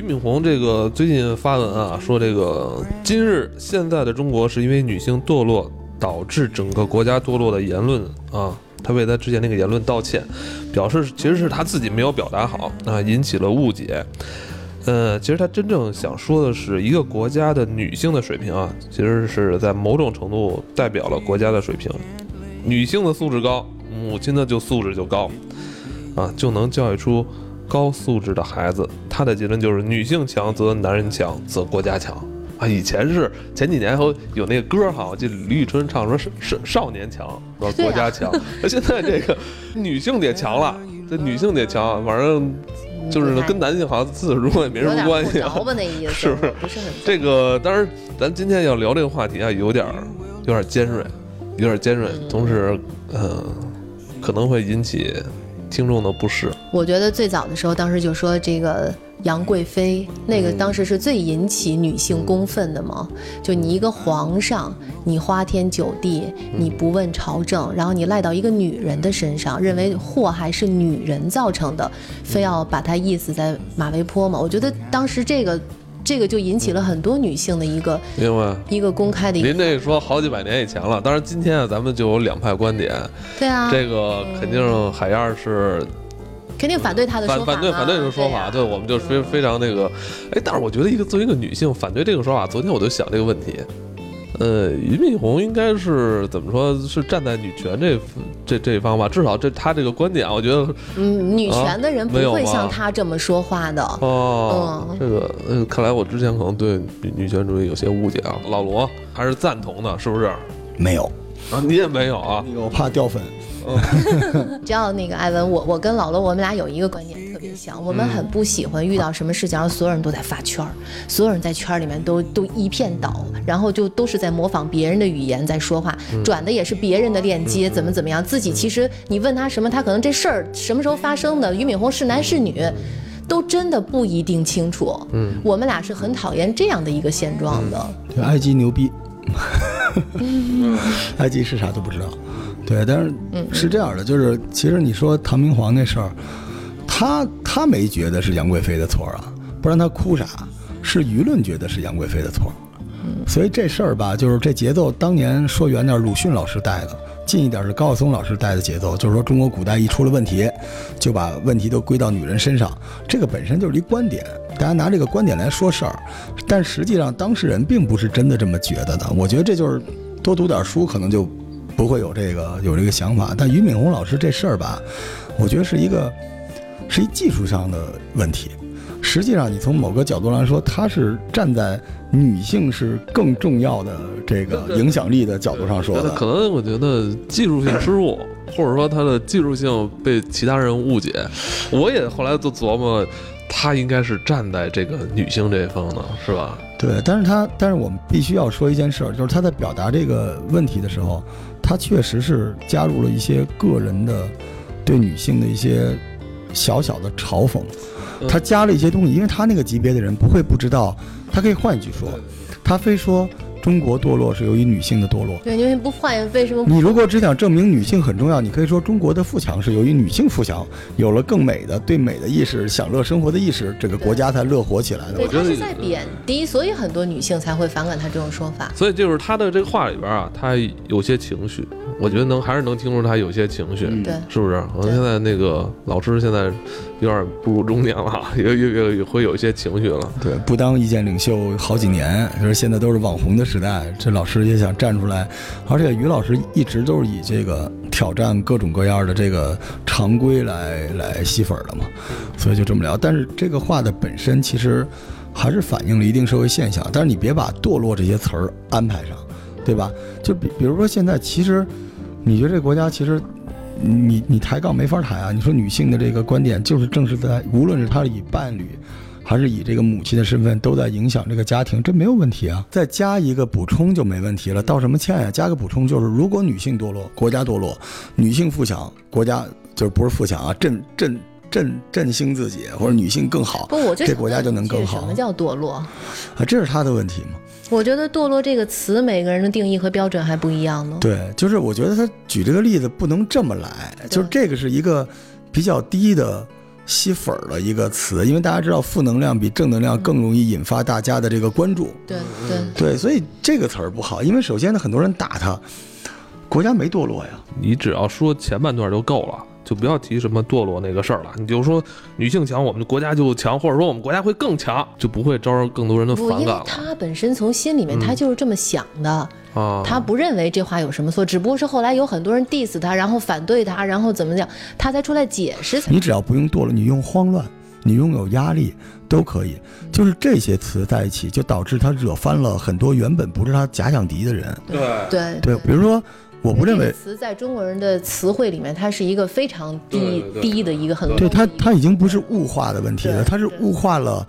俞敏洪这个最近发文啊，说这个今日现在的中国是因为女性堕落导致整个国家堕落的言论啊，他为他之前那个言论道歉，表示其实是他自己没有表达好啊，引起了误解。呃，其实他真正想说的是，一个国家的女性的水平啊，其实是在某种程度代表了国家的水平。女性的素质高，母亲的就素质就高，啊，就能教育出高素质的孩子。他的结论就是：女性强则男人强，则国家强。啊，以前是前几年还有那个歌哈，我记得李宇春唱说是是少年强，说国家强。那 现在这个女性得强了，这女性得强，反正。就是跟男性好像自始至终也没什么关系，那意思 是不是？不是很这个，当然，咱今天要聊这个话题啊，有点有点尖锐，有点尖锐，同时，呃，可能会引起听众的不适。我觉得最早的时候，当时就说这个。杨贵妃那个当时是最引起女性公愤的嘛？就你一个皇上，你花天酒地，你不问朝政，然后你赖到一个女人的身上，认为祸害是女人造成的，非要把她缢死在马嵬坡嘛？我觉得当时这个，这个就引起了很多女性的一个，明白？一个公开的。您那说好几百年以前了，当然今天啊，咱们就有两派观点。对啊，这个肯定海燕是。肯定反对他的说法，反反对反对这个说法，对，我们就非非常那个，哎，但是我觉得一个作为一个女性反对这个说法，昨天我就想这个问题，呃，俞敏洪应该是怎么说，是站在女权这这这一方吧？至少这他这个观点，我觉得，嗯，女权的人不会像他这么说话的哦。这个，呃，看来我之前可能对女女权主义有些误解啊。老罗还是赞同的，是不是？没有啊，你也没有啊？那 个我怕掉粉。只要那个艾文，我我跟老罗，我们俩有一个观点特别像，我们很不喜欢遇到什么事情，然后所有人都在发圈儿，所有人在圈儿里面都都一片倒，然后就都是在模仿别人的语言在说话，转的也是别人的链接，怎么怎么样，自己其实你问他什么，他可能这事儿什么时候发生的，俞敏洪是男是女，都真的不一定清楚。嗯，我们俩是很讨厌这样的一个现状的。埃及牛逼，埃及是啥都不知道。对，但是是这样的，就是其实你说唐明皇那事儿，他他没觉得是杨贵妃的错啊，不然他哭啥？是舆论觉得是杨贵妃的错，所以这事儿吧，就是这节奏，当年说远点，鲁迅老师带的；近一点是高晓松老师带的节奏，就是说中国古代一出了问题，就把问题都归到女人身上，这个本身就是一观点，大家拿这个观点来说事儿，但实际上当事人并不是真的这么觉得的。我觉得这就是多读点书，可能就。不会有这个有这个想法，但俞敏洪老师这事儿吧，我觉得是一个是一技术上的问题。实际上，你从某个角度来说，他是站在女性是更重要的这个影响力的角度上说的。可能我觉得技术性失误，或者说他的技术性被其他人误解。我也后来就琢磨，他应该是站在这个女性这一方的，是吧？对，但是他但是我们必须要说一件事儿，就是他在表达这个问题的时候。他确实是加入了一些个人的对女性的一些小小的嘲讽，他加了一些东西，因为他那个级别的人不会不知道，他可以换一句说，他非说。中国堕落是由于女性的堕落。对，因为不换，为什么？你如果只想证明女性很重要，你可以说中国的富强是由于女性富强，有了更美的对美的意识、享乐生活的意识，这个国家才乐活起来的。对，他是在贬低，所以很多女性才会反感他这种说法。所以就是他的这个话里边啊，他有些情绪，我觉得能还是能听出他有些情绪，对，是不是？我现在那个老师现在。有点步入中年了，也也也会有一些情绪了。对，不当意见领袖好几年，就是现在都是网红的时代，这老师也想站出来。而且于老师一直都是以这个挑战各种各样的这个常规来来吸粉的嘛，所以就这么聊。但是这个话的本身其实还是反映了一定社会现象。但是你别把堕落这些词儿安排上，对吧？就比比如说现在，其实你觉得这个国家其实。你你抬杠没法抬啊！你说女性的这个观点，就是正是在无论是她以伴侣，还是以这个母亲的身份，都在影响这个家庭，这没有问题啊。再加一个补充就没问题了。道什么歉呀？加个补充就是，如果女性堕落，国家堕落；女性富强，国家就是不是富强啊，振振振振兴自己，或者女性更好，不，我这国家就能更好。什么叫堕落？啊，这是他的问题吗？我觉得“堕落”这个词，每个人的定义和标准还不一样呢。对，就是我觉得他举这个例子不能这么来，就是这个是一个比较低的吸粉儿的一个词，因为大家知道负能量比正能量更容易引发大家的这个关注。对对，对，所以这个词儿不好，因为首先呢，很多人打他，国家没堕落呀。你只要说前半段就够了，就不要提什么堕落那个事儿了。你就说女性强，我们国家就强，或者说我们国家会更强，就不会招更多人的不，因为反感了他本身从心里面他就是这么想的，啊。他不认为这话有什么错，只不过是后来有很多人 diss 他，然后反对他，然后怎么讲，他才出来解释。你只要不用堕落，你用慌乱，你用有压力都可以。就是这些词在一起，就导致他惹翻了很多原本不是他假想敌的人。对对对，比如说，我不认为，词在中国人的词汇里面，它是一个非常低低的一个很对他 low 的一个他已经不是物化的问题了，它是物化了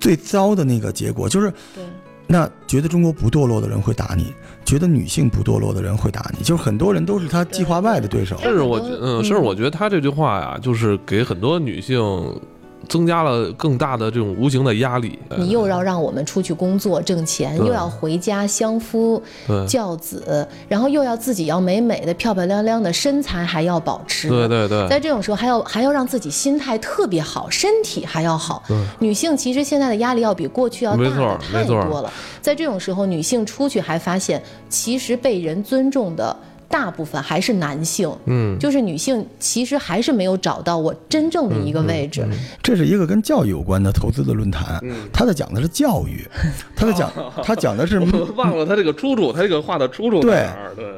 最糟的那个结果，就是对。那觉得中国不堕落的人会打你，觉得女性不堕落的人会打你，就是很多人都是他计划外的对手。甚至我觉嗯，甚至我觉得他这句话呀，就是给很多女性增加了更大的这种无形的压力。你又要让我们出去工作挣钱，又要回家相夫教子，然后又要自己要美美的、漂漂亮亮的身材还要保持。对对对，在这种时候，还要还要让自己心态特别好，身体还要好。女性其实现在的压力要比过去要大没错的太没错多了。在这种时候，女性出去还发现，其实被人尊重的大部分还是男性。嗯，就是女性其实还是没有找到我真正的一嗯个位置。这是一个跟教育有关的投资的论坛，他在讲的是教育，他在讲他讲的是 忘了他这个出处，他这个话的出处对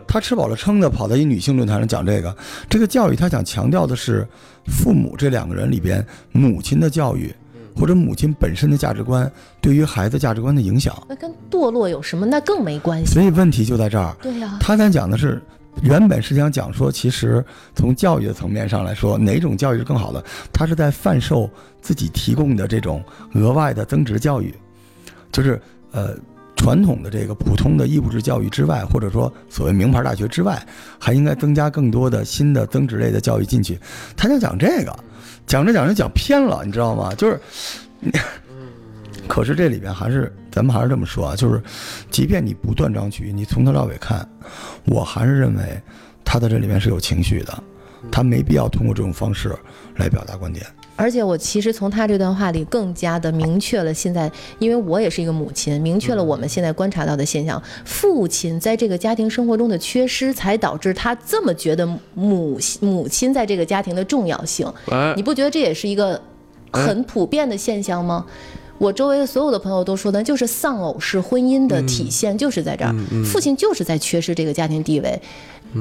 他吃饱了撑的跑到一女性论坛上讲这个，这个教育他想强调的是父母这两个人里边母亲的教育，或者母亲本身的价值观对于孩子价值观的影响。那跟堕落有什么？那更没关系。所以问题就在这儿，对呀、他想讲的是。原本是想讲说，其实从教育的层面上来说，哪种教育是更好的？他是在贩售自己提供的这种额外的增值教育，就是呃传统的这个普通的义务制教育之外，或者说所谓名牌大学之外，还应该增加更多的新的增值类的教育进去。他想讲这个，讲着讲着讲偏了，你知道吗？就是。可是这里边还是，咱们还是这么说啊，就是，即便你不断章取义，你从头到尾看，我还是认为他在这里面是有情绪的，他没必要通过这种方式来表达观点。而且我其实从他这段话里更加的明确了现在，因为我也是一个母亲，明确了我们现在观察到的现象：父亲在这个家庭生活中的缺失，才导致他这么觉得母母亲在这个家庭的重要性。哎你，不觉得这也是一个很普遍的现象吗？我周围的所有的朋友都说呢，就是丧偶式婚姻的体现就是在这儿，父亲就是在缺失这个家庭地位，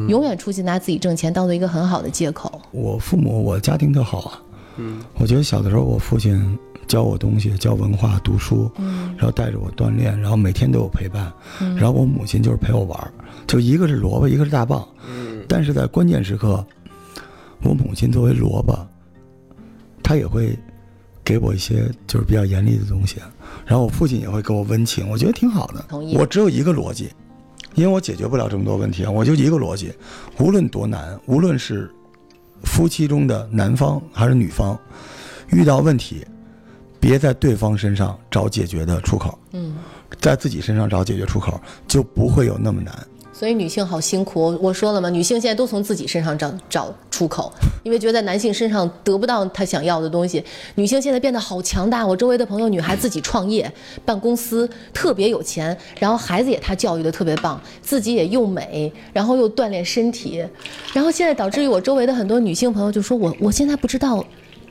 永远出去拿自己挣钱当做一个很好的借口。我父母，我家庭特好啊，嗯，我觉得小的时候我父亲教我东西，教文化、读书，嗯。然后带着我锻炼，然后每天都有陪伴，然后我母亲就是陪我玩，就一个是萝卜，一个是大棒，嗯。但是在关键时刻，我母亲作为萝卜，她也会给我一些就是比较严厉的东西，然后我父亲也会给我温情，我觉得挺好的。我只有一个逻辑，因为我解决不了这么多问题啊，我就一个逻辑，无论多难，无论是夫妻中的男方还是女方，遇到问题，别在对方身上找解决的出口，嗯。在自己身上找解决出口，就不会有那么难。所以女性好辛苦，我说了嘛，女性现在都从自己身上找找出口，因为觉得在男性身上得不到她想要的东西。女性现在变得好强大，我周围的朋友女孩自己创业，办公司，特别有钱，然后孩子也她教育的特别棒，自己也又美，然后又锻炼身体，然后现在导致于我周围的很多女性朋友就说我我现在不知道，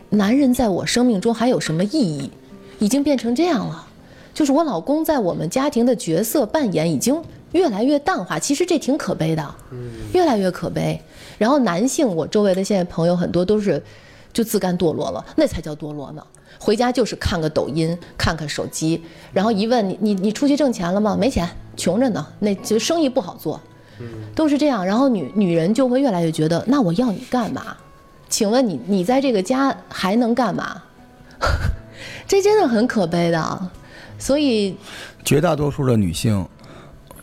男人在我生命中还有什么意义，已经变成这样了。就是我老公在我们家庭的角色扮演已经越来越淡化，其实这挺可悲的，越来越可悲。然后男性，我周围的现在朋友很多都是就自甘堕落了，那才叫堕落呢。回家就是看个抖音，看看手机，然后一问你你你出去挣钱了吗？没钱，穷着呢，那就生意不好做，都是这样。然后女女人就会越来越觉得，那我要你干嘛？请问你你在这个家还能干嘛？这真的很可悲的。所以，绝大多数的女性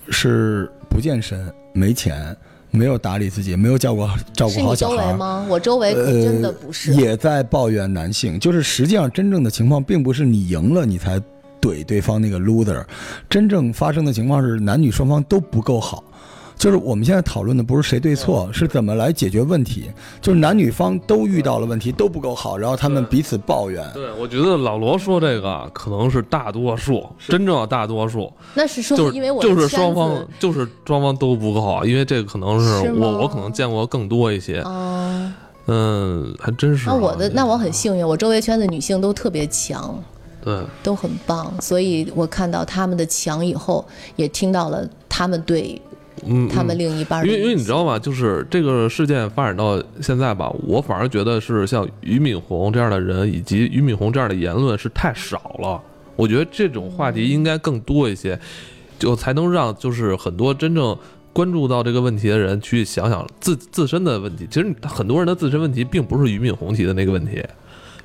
是不健身、没钱、没有打理自己、没有照顾 照顾好小孩儿。围吗？我周围可真的不是。呃，也在抱怨男性，就是实际上真正的情况并不是你赢了你才怼对方那个 loser，真正发生的情况是男女双方都不够好。就是我们现在讨论的不是谁对错，是怎么来解决问题。就是男女方都遇到了问题，都不够好，然后他们彼此抱怨。对，我觉得老罗说这个可能是大多数，真正的大多数，那是说就是因为我就是双方就是双方都不够好，因为这个可能是我我可能见过更多一些，哦，嗯，还真是啊。那我的那我很幸运，我周围圈子女性都特别强，对，都很棒，所以我看到他们的强以后，也听到了他们对嗯，他们嗯另一半因为因为你知道吗？就是这个事件发展到现在吧，我反而觉得是像俞敏洪这样的人，以及俞敏洪这样的言论是太少了。我觉得这种话题应该更多一些，就才能让就是很多真正关注到这个问题的人去想想自自身的问题。其实很多人的自身问题并不是俞敏洪提的那个问题，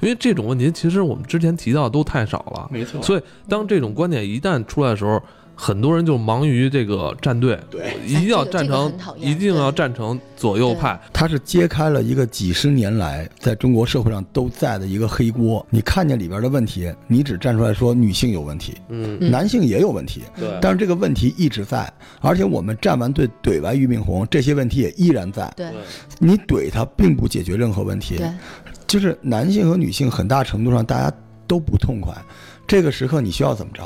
因为这种问题其实我们之前提到都太少了。没错所以当这种观点一旦出来的时候，很多人就忙于这个站队，对，一定要哎这个这个站成一定要站成左右派。他是揭开了一个几十年来在中国社会上都在的一个黑锅。你看见里边的问题，你只站出来说女性有问题，嗯，嗯男性也有问题，对但是这个问题一直在，而且我们站完队怼完俞敏洪，这些问题也依然在。对你怼他并不解决任何问题，对就是男性和女性很大程度上大家都不痛快。这个时刻你需要怎么着？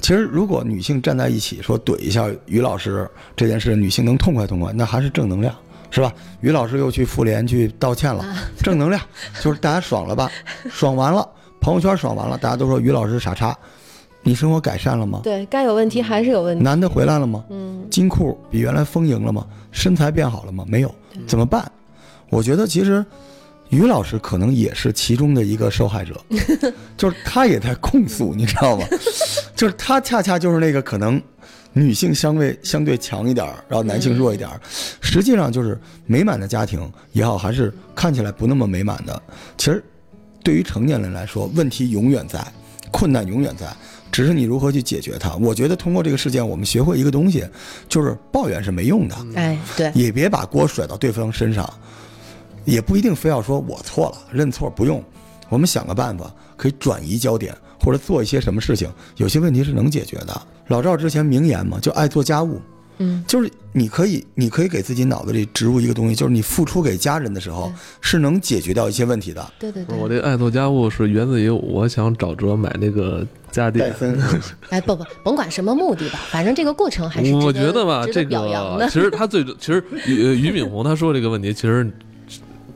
其实，如果女性站在一起说怼一下于老师这件事，女性能痛快痛快，那还是正能量，是吧？于老师又去妇联去道歉了，正能量，就是大家爽了吧？爽完了，朋友圈爽完了，大家都说于老师傻叉，你生活改善了吗？对，该有问题还是有问题。男的回来了吗？嗯，金库比原来丰盈了吗？身材变好了吗？没有，怎么办？我觉得其实于老师可能也是其中的一个受害者，就是他也在控诉，你知道吗？就是他恰恰就是那个可能女性相对相对强一点儿，然后男性弱一点儿，实际上就是美满的家庭也好，还是看起来不那么美满的，其实对于成年人来说，问题永远在，困难永远在。只是你如何去解决它。我觉得通过这个事件，我们学会一个东西，就是抱怨是没用的，哎，对，也别把锅甩到对方身上，也不一定非要说我错了，认错不用。我们想个办法，可以转移焦点，或者做一些什么事情。有些问题是能解决的。老赵之前名言嘛，就爱做家务，嗯，就是你可以，你可以给自己脑子里植入一个东西，就是你付出给家人的时候，是能解决掉一些问题的。对对对。我这爱做家务是源自于我想找辙买那个家电。戴森，哎，不不，甭管什么目的吧，反正这个过程还是值我觉得吧，值这表扬的。个其实他最其实俞俞敏洪他说这个问题，其实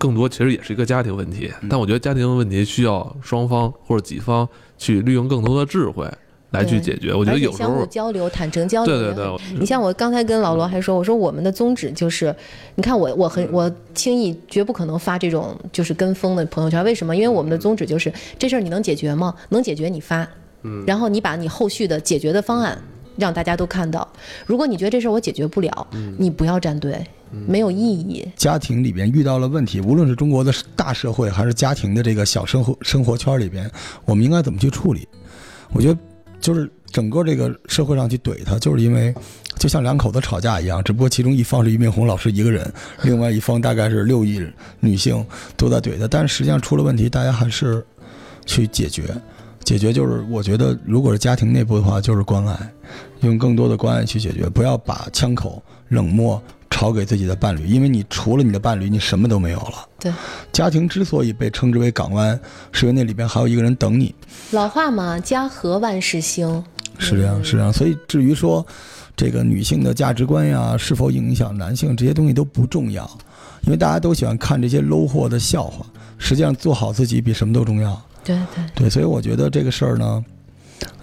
更多其实也是一个家庭问题。但我觉得家庭问题需要双方或者几方去利用更多的智慧来去解决。我觉得有时候相互交流、坦诚交流对。对对，你像我刚才跟老罗还说，我说我们的宗旨就是，你看我我很我轻易绝不可能发这种就是跟风的朋友圈，为什么？因为我们的宗旨就是这事儿你能解决吗？能解决你发，嗯，然后你把你后续的解决的方案让大家都看到。如果你觉得这事儿我解决不了，你不要站队，没有意义。家庭里边遇到了问题，无论是中国的大社会，还是家庭的这个小生活生活圈里边，我们应该怎么去处理？我觉得就是整个这个社会上去怼他，就是因为就像两口子吵架一样，只不过其中一方是俞敏洪老师一个人，另外一方大概是六亿女性都在怼他，但是实际上出了问题，大家还是去解决。解决就是，我觉得如果是家庭内部的话，就是关爱，用更多的关爱去解决，不要把枪口冷漠朝给自己的伴侣，因为你除了你的伴侣，你什么都没有了。对，家庭之所以被称之为港湾，是因为那里边还有一个人等你，老话嘛，家和万事兴。是这样，是这样。所以至于说这个女性的价值观呀，是否影响男性，这些东西都不重要，因为大家都喜欢看这些 low 货的笑话。实际上，做好自己比什么都重要。对对，对，所以我觉得这个事儿呢，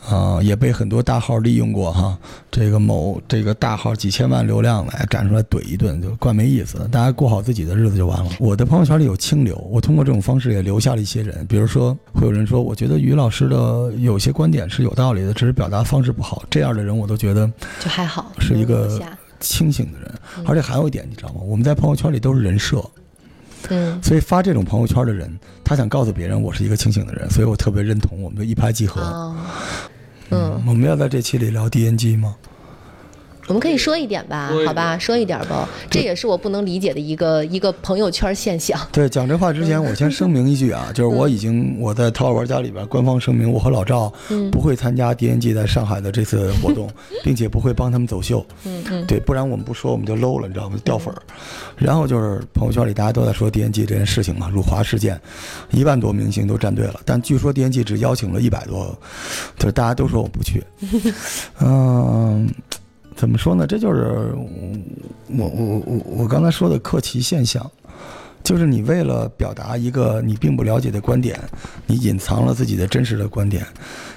啊、也被很多大号利用过哈。这个某这个大号几千万流量来站出来怼一顿，就怪没意思的。大家过好自己的日子就完了。我的朋友圈里有清流，我通过这种方式也留下了一些人。比如说，会有人说，我觉得于老师的有些观点是有道理的，只是表达方式不好。这样的人，我都觉得就还好，是一个清醒的人。而且还有一点，你知道吗？我们在朋友圈里都是人设。嗯，所以发这种朋友圈的人，他想告诉别人我是一个清醒的人，所以我特别认同，我们就一拍即合。哦，嗯，我们要在这期里聊 DNG 吗？我们可以说一点吧好吧，说一点吧。这也是我不能理解的一个一个朋友圈现象。对，讲这话之前，我先声明一句啊，就是我已经我在淘宝玩家里边官方声明，我和老赵不会参加 DNG 在上海的这次活动，并且不会帮他们走秀。嗯嗯，对，不然我们不说我们就 low 了，你知道吗？掉粉儿。然后就是朋友圈里大家都在说 DNG 这件事情嘛，辱华事件，一万多明星都站队了，但据说 DNG 只邀请了一百多，就是大家都说我不去。嗯，怎么说呢？这就是我我我我刚才说的客奇现象。就是你为了表达一个你并不了解的观点，你隐藏了自己的真实的观点。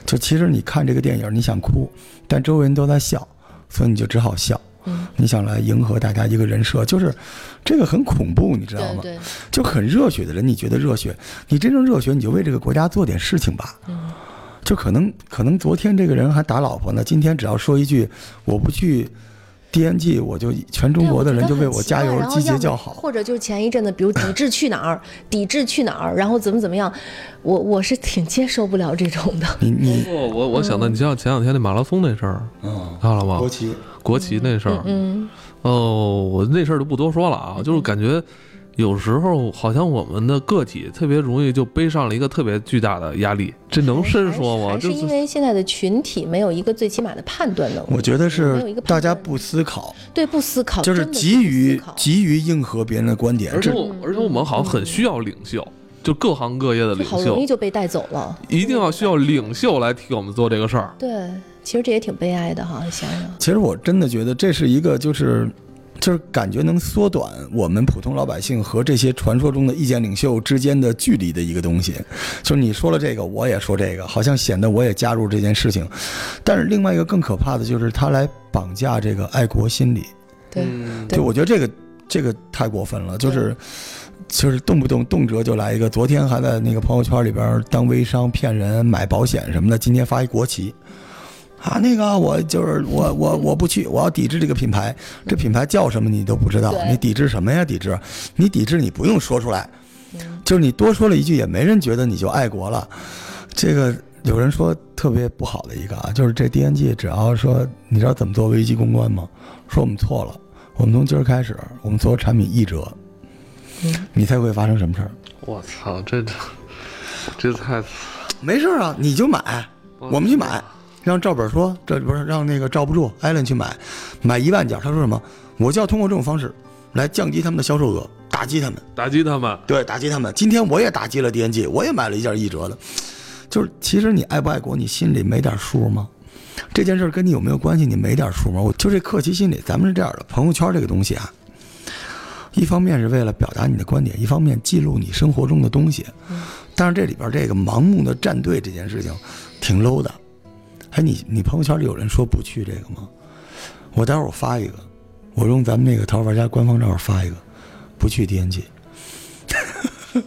就其实你看这个电影，你想哭，但周围人都在笑，所以你就只好笑。嗯，你想来迎合大家一个人设，就是这个很恐怖，你知道吗？对对，就很热血的人，你觉得热血，你真正热血，你就为这个国家做点事情吧。嗯，就可能可能昨天这个人还打老婆呢，今天只要说一句我不去 DNG，我就全中国的人就为我加油，集结叫好。或者就是前一阵子，比如抵制去哪儿，抵制去哪儿，然后怎么怎么样，我我是挺接受不了这种的。你你不，我我想到，你像前两天那马拉松那事儿，嗯，看了吗？国旗，国旗那事儿，嗯，哦，我那事儿就不多说了啊，就是感觉有时候好像我们的个体特别容易就背上了一个特别巨大的压力，这能深说吗？是因为现在的群体没有一个最起码的判断能力，我觉得没有是一个大家不思考，对不思考，就是急于急于应和别人的观点而，且我而且我们好像很需要领袖，就各行各业的领袖好容易，就被带走了。一定要需要领袖来替我们做这个事儿。对，其实这也挺悲哀的哈，想想。其实我真的觉得这是一个就是。就是感觉能缩短我们普通老百姓和这些传说中的意见领袖之间的距离的一个东西，就是你说了这个，我也说这个，好像显得我也加入这件事情。但是另外一个更可怕的就是他来绑架这个爱国心理，对，嗯。对。就我觉得这个这个太过分了，就是就是动不动动辄就来一个，昨天还在那个朋友圈里边当微商骗人买保险什么的，今天发一国旗。啊，那个我就是我我我不去，我要抵制这个品牌。这品牌叫什么你都不知道，你抵制什么呀？抵制？你抵制你不用说出来，嗯就是你多说了一句，也没人觉得你就爱国了。这个有人说特别不好的一个啊，就是这 DNG 只要说你知道怎么做危机公关吗？说我们错了，我们从今儿开始，我们所有产品一折，嗯你猜会发生什么事儿？我操，这这这太没事啊，你就买，我们去买。让赵本说，这不是让那个赵不住艾伦去买，买一万件。他说什么？我就要通过这种方式来降低他们的销售额，打击他们。打击他们。对，打击他们。今天我也打击了 DNG，我也买了一件一折的。就是其实你爱不爱国，你心里没点数吗？这件事跟你有没有关系？你没点数吗？我就这客气心理，咱们是这样的，朋友圈这个东西啊，一方面是为了表达你的观点，一方面记录你生活中的东西。但是这里边这个盲目的站队这件事情，挺 low 的。哎，你你朋友圈里有人说不去这个吗？我待会儿我发一个，我用咱们那个淘宝玩家官方账号发一个，不去 DNG。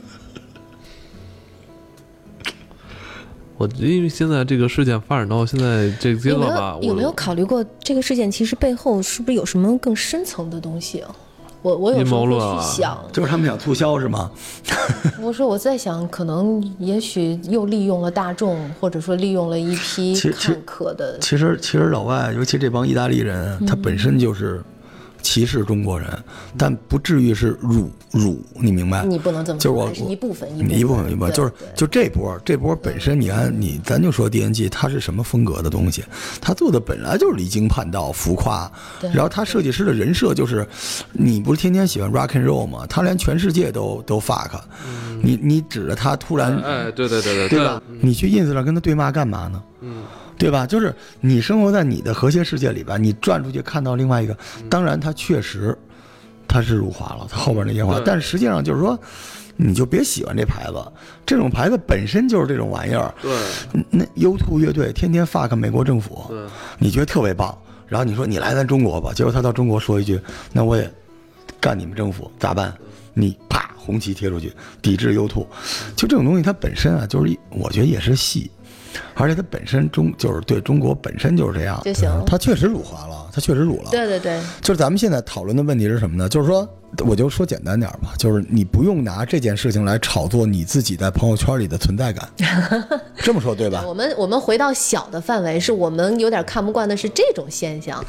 我因为现在这个事件发展到现在这个阶段吧，我有有没有考虑过这个事件其实背后是不是有什么更深层的东西啊？我我有时候会去想，就是他们想促销是吗？我说我在想，可能也许又利用了大众，或者说利用了一批看客的，其实其实老外，尤其这帮意大利人，他本身就是歧视中国人，但不至于是辱辱，你明白？你不能这么，就是我是一部分一部分一部分，就是就这波这波本身，你看你咱就说 DNG 它是什么风格的东西，它做的本来就是离经叛道、浮夸，对然后他设计师的人设就是，你不是天天喜欢 rock and roll 吗？他连全世界都都 fuck，你你指着他突然哎，对对对对对吧？你去 ins 上跟他对骂干嘛呢？嗯，对吧？就是你生活在你的和谐世界里边，你转出去看到另外一个，当然他确实他是辱华了，他后边那些话，但是实际上就是说，你就别喜欢这牌子，这种牌子本身就是这种玩意儿。对那 U2 乐队天天 fuck 美国政府，你觉得特别棒，然后你说你来咱中国吧，结果他到中国说一句，那我也干你们政府咋办？你啪红旗贴出去，抵制 U2，就这种东西它本身啊，就是一我觉得也是戏，而且它本身中就是对中国本身就是这样，就行了它确实辱华了，它确实辱了。对对对，就是咱们现在讨论的问题是什么呢？就是说，我就说简单点儿吧，就是你不用拿这件事情来炒作你自己在朋友圈里的存在感，这么说对吧？我们我们回到小的范围，是我们有点看不惯的是这种现象。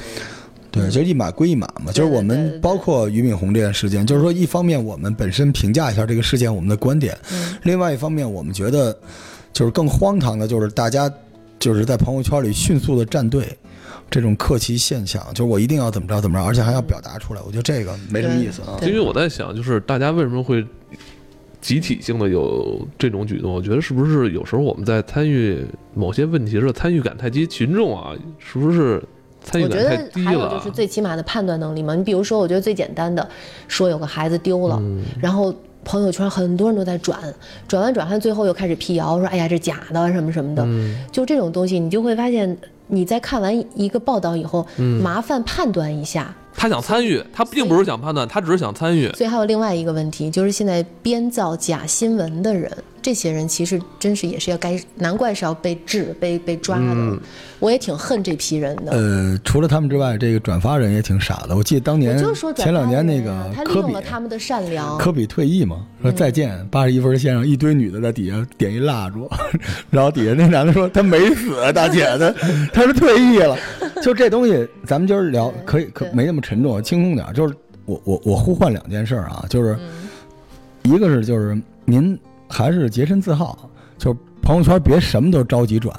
对，就是一码归一码嘛。就是我们包括俞敏洪这件事件，就是说一方面我们本身评价一下这个事件我们的观点，嗯另外一方面我们觉得就是更荒唐的就是大家就是在朋友圈里迅速的站队。这种客气现象，就是我一定要怎么着怎么着，而且还要表达出来，我觉得这个没什么意思啊。因为我在想，就是大家为什么会集体性的有这种举动？我觉得是不是有时候我们在参与某些问题的时候，参与感太低，群众啊，是不是参与我觉感太低得还有就了是？最起码的判断能力嘛。你比如说，我觉得最简单的，说有个孩子丢了，嗯然后朋友圈很多人都在转，转完转完，最后又开始辟谣，说哎呀这假的什么什么的，嗯就这种东西，你就会发现你在看完一个报道以后，嗯麻烦判断一下。他想参与，他并不是想判断，他只是想参与。所以还有另外一个问题，就是现在编造假新闻的人，这些人其实真是也是要该，难怪是要被治、被被抓的。嗯我也挺恨这批人的。呃，除了他们之外，这个转发人也挺傻的。我记得当年我就说前两年那发人啊他利个科比用了他们的善良。科比退役嘛，说再见八十一分线上，一堆女的在底下点一蜡烛，然后底下那男的说他没死，大姐他他是退役了。就这东西，咱们今儿聊可以可没那么沉重，轻松点。就是我我我呼唤两件事儿啊，就是嗯一个是就是您还是洁身自好，就是朋友圈别什么都着急转。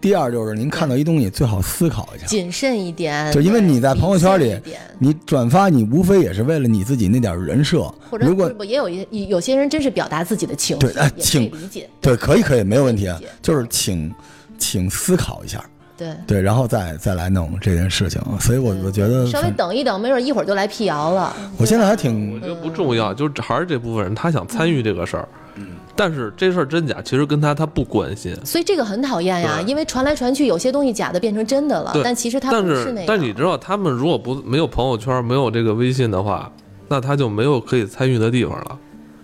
第二就是您看到一东西最好思考一下，谨慎一点，就因为你在朋友圈里你转发你无非也是为了你自己那点人设。或者如果也有一有些人真是表达自己的情绪，对请理解。对，可以可以，没有问题啊。就是请请思考一下，对，对，然后再再来弄这件事情。所以我我觉得，稍微等一等，没准一会儿就来辟谣了。我现在还挺我觉得不重要，就是还是这部分人他想参与这个事儿，但是这事儿真假其实跟他他不关心。所以这个很讨厌呀，对因为传来传去，有些东西假的变成真的了，但其实他但不是。但你知道，他们如果不没有朋友圈，没有这个微信的话，那他就没有可以参与的地方了。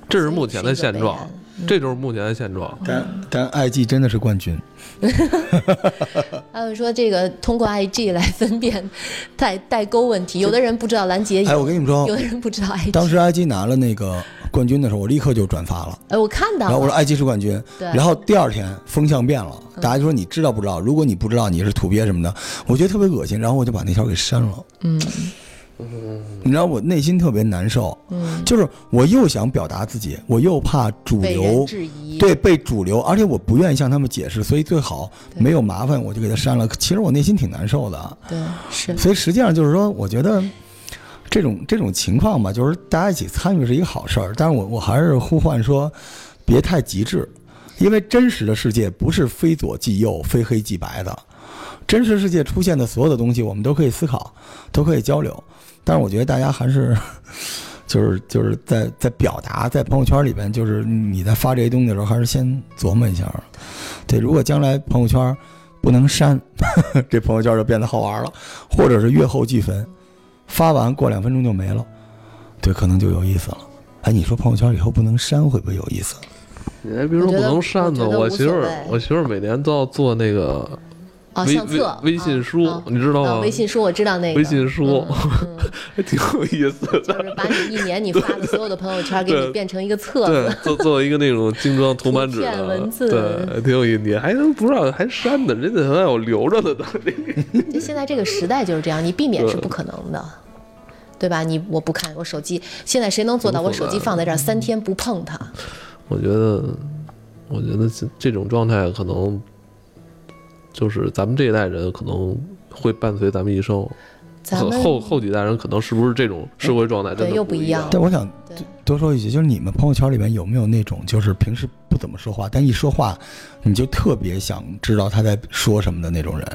这是目前的现状这就是目前的现状。但但 IG 真的是冠军，还有说这个通过 IG 来分辨代代沟问题，有的人不知道拦截哎，我跟你们说有，的人不知道 IG。当时 IG 拿了那个冠军的时候，我立刻就转发了。哎，我看到然后我说，IG 是冠军，对然后第二天风向变了，大家就说你知道不知道？如果你不知道，你是土鳖什么的，我觉得特别恶心，然后我就把那条给删了。嗯你知道我内心特别难受，嗯，就是我又想表达自己，我又怕主流质疑，对被主流，而且我不愿意向他们解释，所以最好没有麻烦我就给他删了。其实我内心挺难受的，对是，所以实际上就是说，我觉得这种这种情况吧，就是大家一起参与是一个好事儿，但是我我还是呼唤说，别太极致，因为真实的世界不是非左即右、非黑即白的，真实世界出现的所有的东西，我们都可以思考，都可以交流，但是我觉得大家还是。就是就是在在表达，在朋友圈里边，就是你在发这些东西的时候，还是先琢磨一下。对，如果将来朋友圈不能删，这朋友圈就变得好玩了，或者是月后即焚，发完过两分钟就没了，对，可能就有意思了。哎，你说朋友圈以后不能删，会不会有意思？你还别说不能删呢，我媳妇儿我媳妇儿每年都要做那个哦，相册、微信书啊，你知道吗？啊微信书我知道那个微信书嗯嗯 还挺有意思的。就是把你一年你发的所有的朋友圈给你变成一个册子，，做做一个那种精装涂满纸图文字对，挺有意思。你还能不知道还删呢？人家还有留着的呢。就现在这个时代就是这样，你避免是不可能的，对吧？你我不看我手机，现在谁能做到我手机放在这儿三天不碰它？我觉得，我觉得这这种状态可能就是咱们这一代人可能会伴随咱们一生，咱们后后几代人可能是不是这种社会状态真的对又不不一样但我想多说一句，就是你们朋友圈里面有没有那种，就是平时不怎么说话，但一说话你就特别想知道他在说什么的那种人？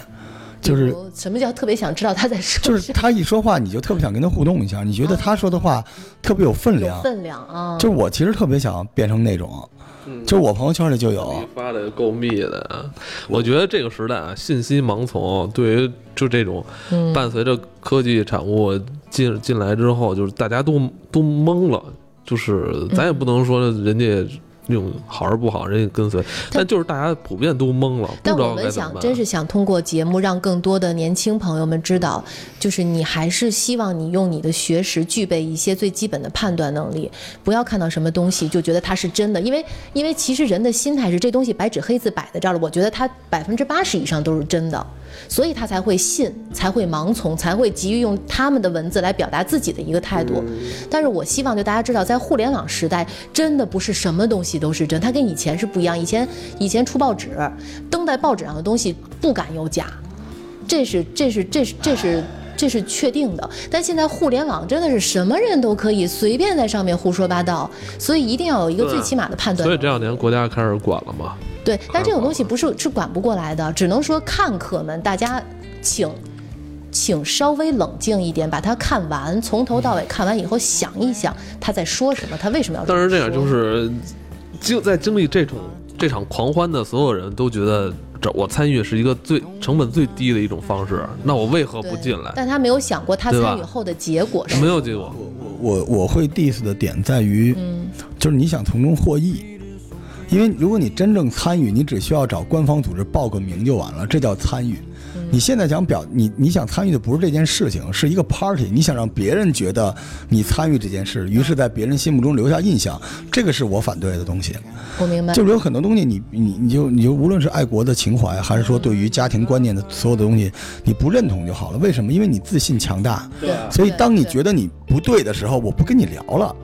就是什么叫特别想知道他在说就是他一说话，你就特别想跟他互动一下，你觉得他说的话特别有分量。分量啊？就是我其实特别想变成那种，嗯就是我朋友圈里就有。你，发的够密的。我觉得这个时代啊，信息盲从，对于就这种嗯。伴随着科技产物进进来之后，就是大家都都懵了，就是咱也不能说人家用好是不好，人家跟随，但就是大家普遍都懵了，不但知道我们想。真是想通过节目让更多的年轻朋友们知道，就是你还是希望你用你的学识具备一些最基本的判断能力，不要看到什么东西就觉得它是真的，因为因为其实人的心态是这东西白纸黑字摆在这儿了，我觉得它百分之八十以上都是真的，所以他才会信，才会盲从，才会急于用他们的文字来表达自己的一个态度。但是我希望就大家知道，在互联网时代，真的不是什么东西都是真，它跟以前是不一样。以前以前出报纸，登在报纸上的东西不敢有假，这是这是这是这是。这是确定的，但现在互联网真的是什么人都可以随便在上面胡说八道，所以一定要有一个最起码的判断。所以这两年国家开始管了嘛，对，但这种东西不是是管不过来的，只能说看客们大家请请稍微冷静一点，把它看完，从头到尾看完以后想一想他在说什么，他为什么要但是这样就是经在经历这种这场狂欢的所有人都觉得这我参与是一个最成本最低的一种方式，那我为何不进来？但他没有想过他参与后的结果是没有结果，我我我会 diss 的点在于，嗯就是你想从中获益，因为如果你真正参与，你只需要找官方组织报个名就完了，这叫参与。你现在想表你你想参与的不是这件事情，是一个 party，你想让别人觉得你参与这件事，于是在别人心目中留下印象，这个是我反对的东西。我明白。就是有很多东西你，你你就你就无论是爱国的情怀，还是说对于家庭观念的所有的东西，你不认同就好了。为什么？因为你自信强大。对所以当你觉得你不对的时候，我不跟你聊了。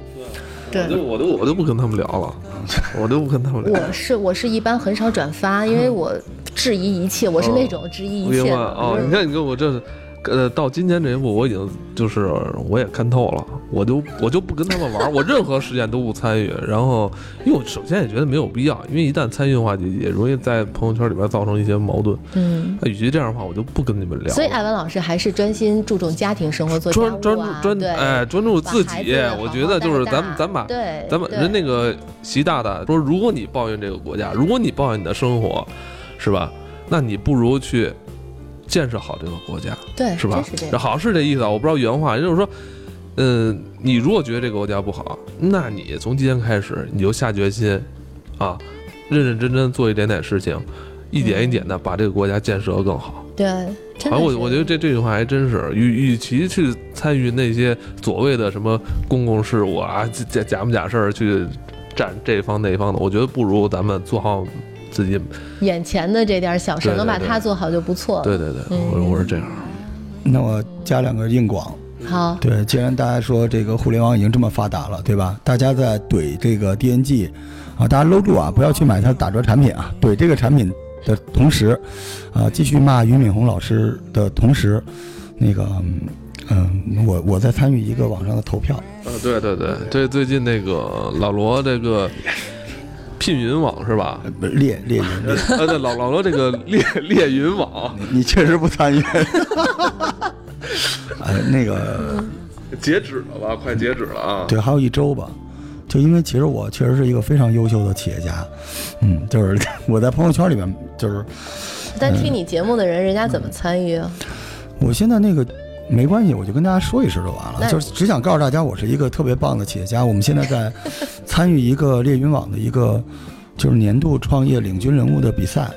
对我就我都我都不跟他们聊了，我都不跟他们聊。我是我是一般很少转发，因为我质疑一切，我是那种质疑一切。哦，你看你跟我这，呃，到今天这一步，我已经就是我也看透了，我就我就不跟他们玩，我任何事件都不参与。然后，因为我首先也觉得没有必要，因为一旦参与的话，也也容易在朋友圈里边造成一些矛盾。嗯，那与其这样的话，我就不跟你们聊。所以艾文老师还是专心注重家庭生活，做家专专注专对，哎专注自己我觉得就是咱们咱把对咱们人那个习大大说，如果你抱怨这个国家，如果你抱怨你的生活，是吧？那你不如去建设好这个国家，对是吧？好像是这意思啊，我不知道原话，也就是说，嗯，你如果觉得这个国家不好，那你从今天开始你就下决心，啊，认认真真做一点点事情，一点一点的把这个国家建设得更好。对，反正我我觉得这这句话还真是，与与其去参与那些所谓的什么公共事务啊，假假不假事儿去占这方那方的，我觉得不如咱们做好自己。眼前的这点小事能把它做好就不错了。对对对，嗯我我是这样。那我加两个硬广。好，对，既然大家说这个互联网已经这么发达了，对吧？大家在怼这个 DNG 啊，大家搂住啊，不要去买它的打折产品啊。怼这个产品的同时，啊，继续骂俞敏洪老师的同时，那个，嗯，我我在参与一个网上的投票，呃，对对对，这最近那个老罗这个聘云网是吧？猎猎云，猎呃，对，老老罗这个猎猎云网你确实不参与。呃，那个截止了吧？快截止了啊！对，还有一周吧。就因为其实我确实是一个非常优秀的企业家，嗯，就是我在朋友圈里面，就是但听你节目的人，人家怎么参与啊？我现在那个没关系，我就跟大家说一声就完了，就是只想告诉大家，我是一个特别棒的企业家。我们现在在 参与一个猎云网的一个就是年度创业领军人物的比赛，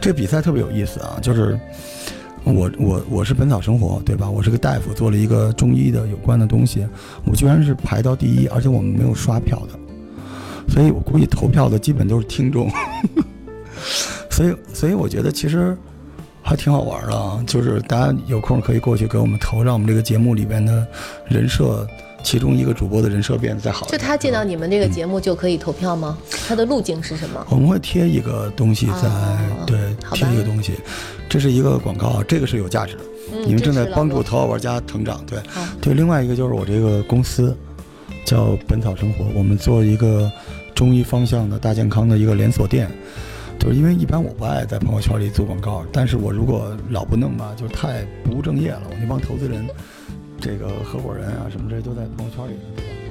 这比赛特别有意思啊，就是。我我我是本草生活，对吧？我是个大夫，做了一个中医的有关的东西，我居然是排到第一，而且我们没有刷票的，所以我估计投票的基本都是听众，所以所以我觉得其实还挺好玩的啊，就是大家有空可以过去给我们投，让我们这个节目里边的人设，其中一个主播的人设变得再好一点。就他见到你们这个节目就可以投票吗？他的路径是什么？我们会贴一个东西在，哦对，贴一个东西，这是一个广告啊，这个是有价值的，嗯你们正在帮助支持老罗头号玩家成长，对，对。另外一个就是我这个公司叫本草生活，我们做一个中医方向的大健康的一个连锁店。就是因为一般我不爱在朋友圈里做广告，但是我如果老不弄吧，就太不务正业了。我那帮投资人、这个合伙人啊什么这些都在朋友圈里，对吧？